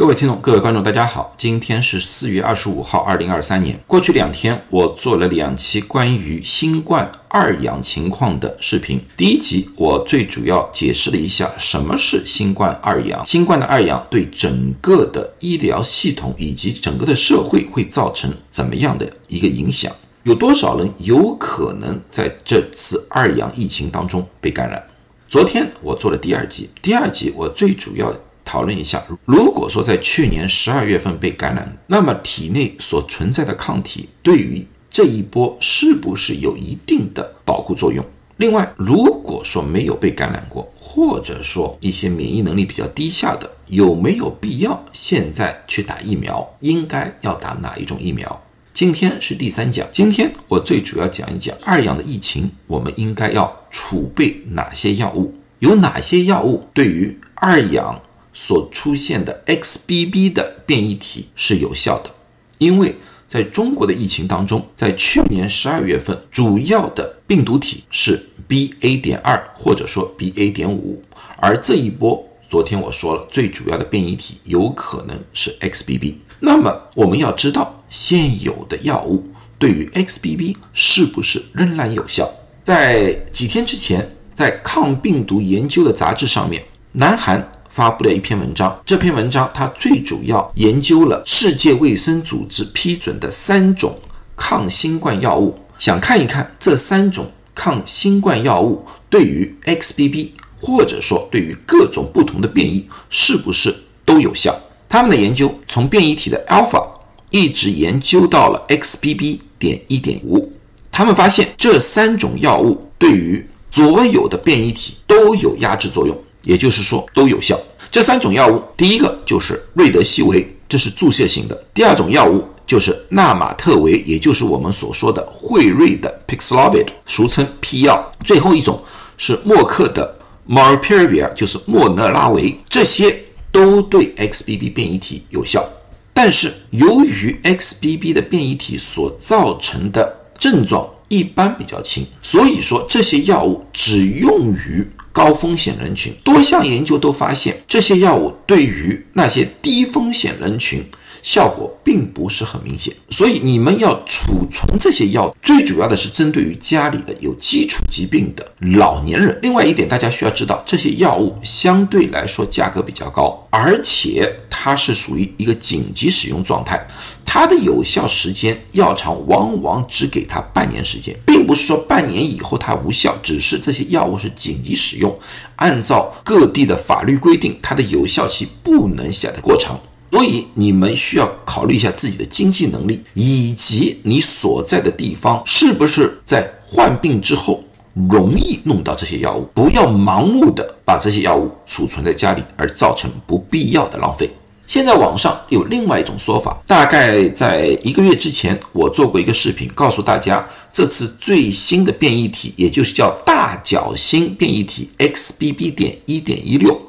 各位听众、各位观众，大家好，今天是四月二十五号，二零二三年。过去两天，我做了两期关于新冠二阳情况的视频。第一集，我最主要解释了一下什么是新冠二阳，新冠的二阳对整个的医疗系统以及整个的社会会造成怎么样的一个影响？有多少人有可能在这次二阳疫情当中被感染？昨天我做了第二集，第二集我最主要。讨论一下，如果说在去年十二月份被感染，那么体内所存在的抗体对于这一波是不是有一定的保护作用？另外，如果说没有被感染过，或者说一些免疫能力比较低下的，有没有必要现在去打疫苗？应该要打哪一种疫苗？今天是第三讲，今天我最主要讲一讲二阳的疫情，我们应该要储备哪些药物？有哪些药物对于二阳？所出现的 XBB 的变异体是有效的，因为在中国的疫情当中，在去年十二月份，主要的病毒体是 BA. 点二或者说 BA. 点五，而这一波，昨天我说了，最主要的变异体有可能是 XBB。那么我们要知道，现有的药物对于 XBB 是不是仍然有效？在几天之前，在抗病毒研究的杂志上面，南韩。发布了一篇文章，这篇文章它最主要研究了世界卫生组织批准的三种抗新冠药物，想看一看这三种抗新冠药物对于 XBB 或者说对于各种不同的变异是不是都有效。他们的研究从变异体的 Alpha 一直研究到了 XBB. 点一点五，他们发现这三种药物对于所有的变异体都有压制作用。也就是说都有效。这三种药物，第一个就是瑞德西韦，这是注射型的；第二种药物就是纳马特韦，也就是我们所说的惠瑞的 Paxlovid，俗称 P 药；最后一种是默克的 Molnupiravir，就是莫德拉韦。这些都对 XBB 变异体有效，但是由于 XBB 的变异体所造成的症状一般比较轻，所以说这些药物只用于。高风险人群，多项研究都发现，这些药物对于那些低风险人群。效果并不是很明显，所以你们要储存这些药，最主要的是针对于家里的有基础疾病的老年人。另外一点，大家需要知道，这些药物相对来说价格比较高，而且它是属于一个紧急使用状态，它的有效时间药厂往往只给它半年时间，并不是说半年以后它无效，只是这些药物是紧急使用，按照各地的法律规定，它的有效期不能写得过长。所以你们需要考虑一下自己的经济能力，以及你所在的地方是不是在患病之后容易弄到这些药物。不要盲目的把这些药物储存在家里，而造成不必要的浪费。现在网上有另外一种说法，大概在一个月之前，我做过一个视频，告诉大家这次最新的变异体，也就是叫大角星变异体 XBB. 点一点一六。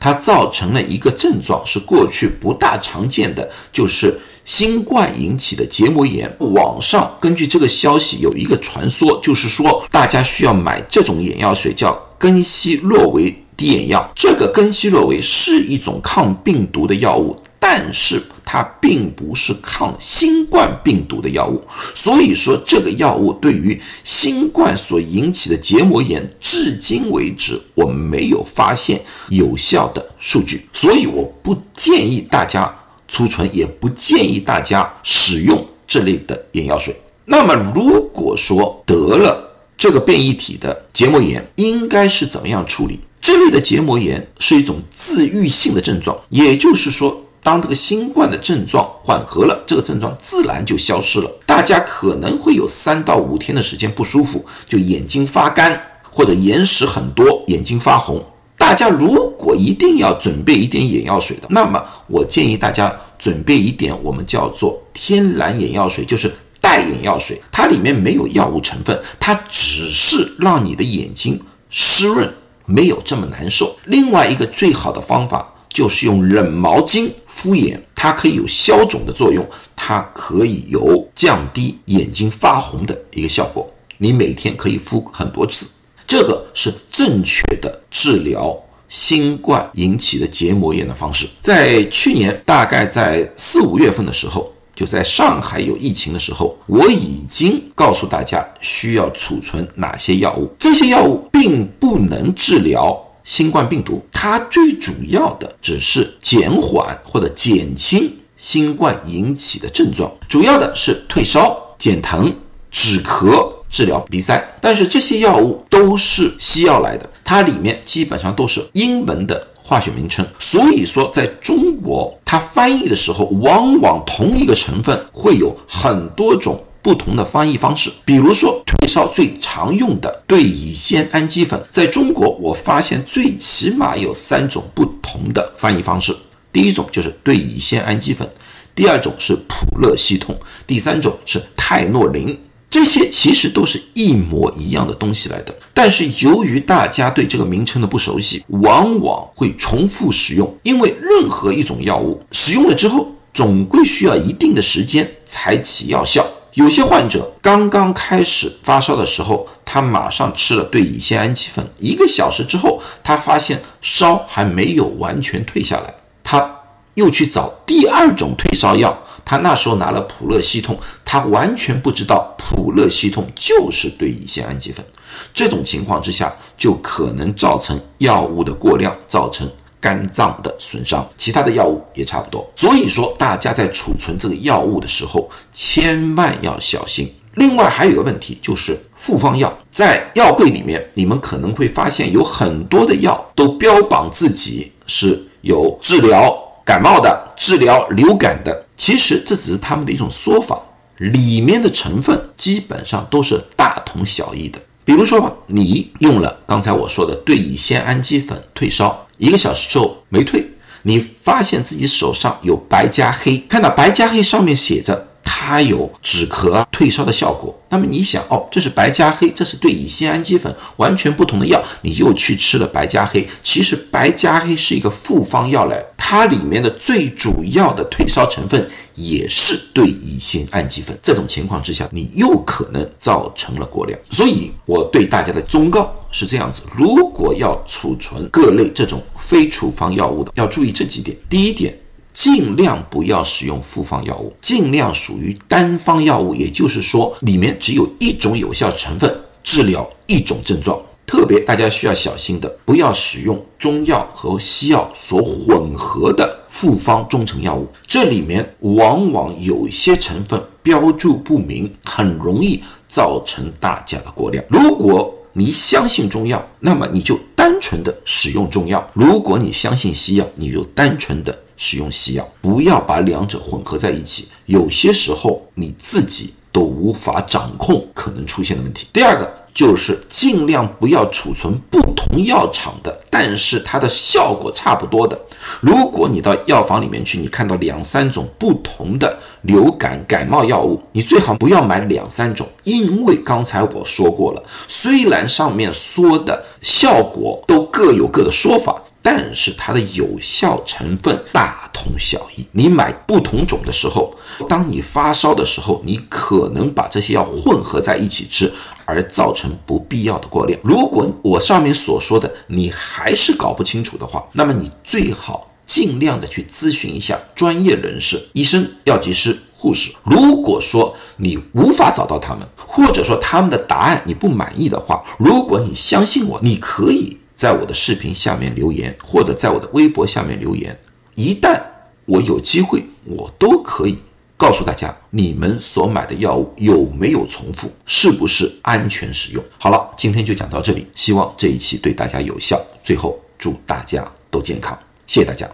它造成了一个症状，是过去不大常见的，就是新冠引起的结膜炎。网上根据这个消息有一个传说，就是说大家需要买这种眼药水，叫根西洛韦滴眼药。这个根西洛韦是一种抗病毒的药物。但是它并不是抗新冠病毒的药物，所以说这个药物对于新冠所引起的结膜炎，至今为止我们没有发现有效的数据，所以我不建议大家储存，也不建议大家使用这类的眼药水。那么如果说得了这个变异体的结膜炎，应该是怎么样处理？这类的结膜炎是一种自愈性的症状，也就是说。当这个新冠的症状缓和了，这个症状自然就消失了。大家可能会有三到五天的时间不舒服，就眼睛发干或者眼屎很多，眼睛发红。大家如果一定要准备一点眼药水的，那么我建议大家准备一点我们叫做天然眼药水，就是代眼药水，它里面没有药物成分，它只是让你的眼睛湿润，没有这么难受。另外一个最好的方法。就是用冷毛巾敷眼，它可以有消肿的作用，它可以有降低眼睛发红的一个效果。你每天可以敷很多次，这个是正确的治疗新冠引起的结膜炎的方式。在去年大概在四五月份的时候，就在上海有疫情的时候，我已经告诉大家需要储存哪些药物。这些药物并不能治疗新冠病毒，它最主要的只是减缓或者减轻新冠引起的症状，主要的是退烧、减疼、止咳。治疗鼻塞，但是这些药物都是西药来的，它里面基本上都是英文的化学名称，所以说在中国它翻译的时候，往往同一个成分会有很多种不同的翻译方式。比如说退烧最常用的对乙酰氨基酚，在中国我发现最起码有三种不同的翻译方式，第一种就是对乙酰氨基酚，第二种是普乐西痛，第三种是泰诺林。这些其实都是一模一样的东西来的，但是由于大家对这个名称的不熟悉，往往会重复使用。因为任何一种药物使用了之后，总归需要一定的时间才起药效。有些患者刚刚开始发烧的时候，他马上吃了对乙酰氨基酚，一个小时之后，他发现烧还没有完全退下来，他又去找第二种退烧药。他那时候拿了普乐西痛，他完全不知道普乐西痛就是对乙酰氨基酚。这种情况之下，就可能造成药物的过量，造成肝脏的损伤。其他的药物也差不多。所以说，大家在储存这个药物的时候，千万要小心。另外还有个问题，就是复方药在药柜里面，你们可能会发现有很多的药都标榜自己是有治疗感冒的、治疗流感的。其实这只是他们的一种说法，里面的成分基本上都是大同小异的。比如说吧，你用了刚才我说的对乙酰氨基酚退烧，一个小时之后没退，你发现自己手上有白加黑，看到白加黑上面写着。它有止咳退烧的效果。那么你想，哦，这是白加黑，这是对乙酰氨基酚完全不同的药，你又去吃了白加黑。其实白加黑是一个复方药来，它里面的最主要的退烧成分也是对乙酰氨基酚。这种情况之下，你又可能造成了过量。所以我对大家的忠告是这样子：如果要储存各类这种非处方药物的，要注意这几点。第一点。尽量不要使用复方药物，尽量属于单方药物，也就是说，里面只有一种有效成分治疗一种症状。特别大家需要小心的，不要使用中药和西药所混合的复方中成药物，这里面往往有些成分标注不明，很容易造成大家的过量。如果你相信中药，那么你就单纯的使用中药；如果你相信西药，你就单纯的。使用西药，不要把两者混合在一起。有些时候你自己都无法掌控可能出现的问题。第二个就是尽量不要储存不同药厂的，但是它的效果差不多的。如果你到药房里面去，你看到两三种不同的流感感冒药物，你最好不要买两三种，因为刚才我说过了，虽然上面说的效果都各有各的说法。但是它的有效成分大同小异。你买不同种的时候，当你发烧的时候，你可能把这些药混合在一起吃，而造成不必要的过量。如果我上面所说的你还是搞不清楚的话，那么你最好尽量的去咨询一下专业人士，医生、药剂师、护士。如果说你无法找到他们，或者说他们的答案你不满意的话，如果你相信我，你可以。在我的视频下面留言，或者在我的微博下面留言，一旦我有机会，我都可以告诉大家，你们所买的药物有没有重复，是不是安全使用。好了，今天就讲到这里，希望这一期对大家有效。最后，祝大家都健康，谢谢大家。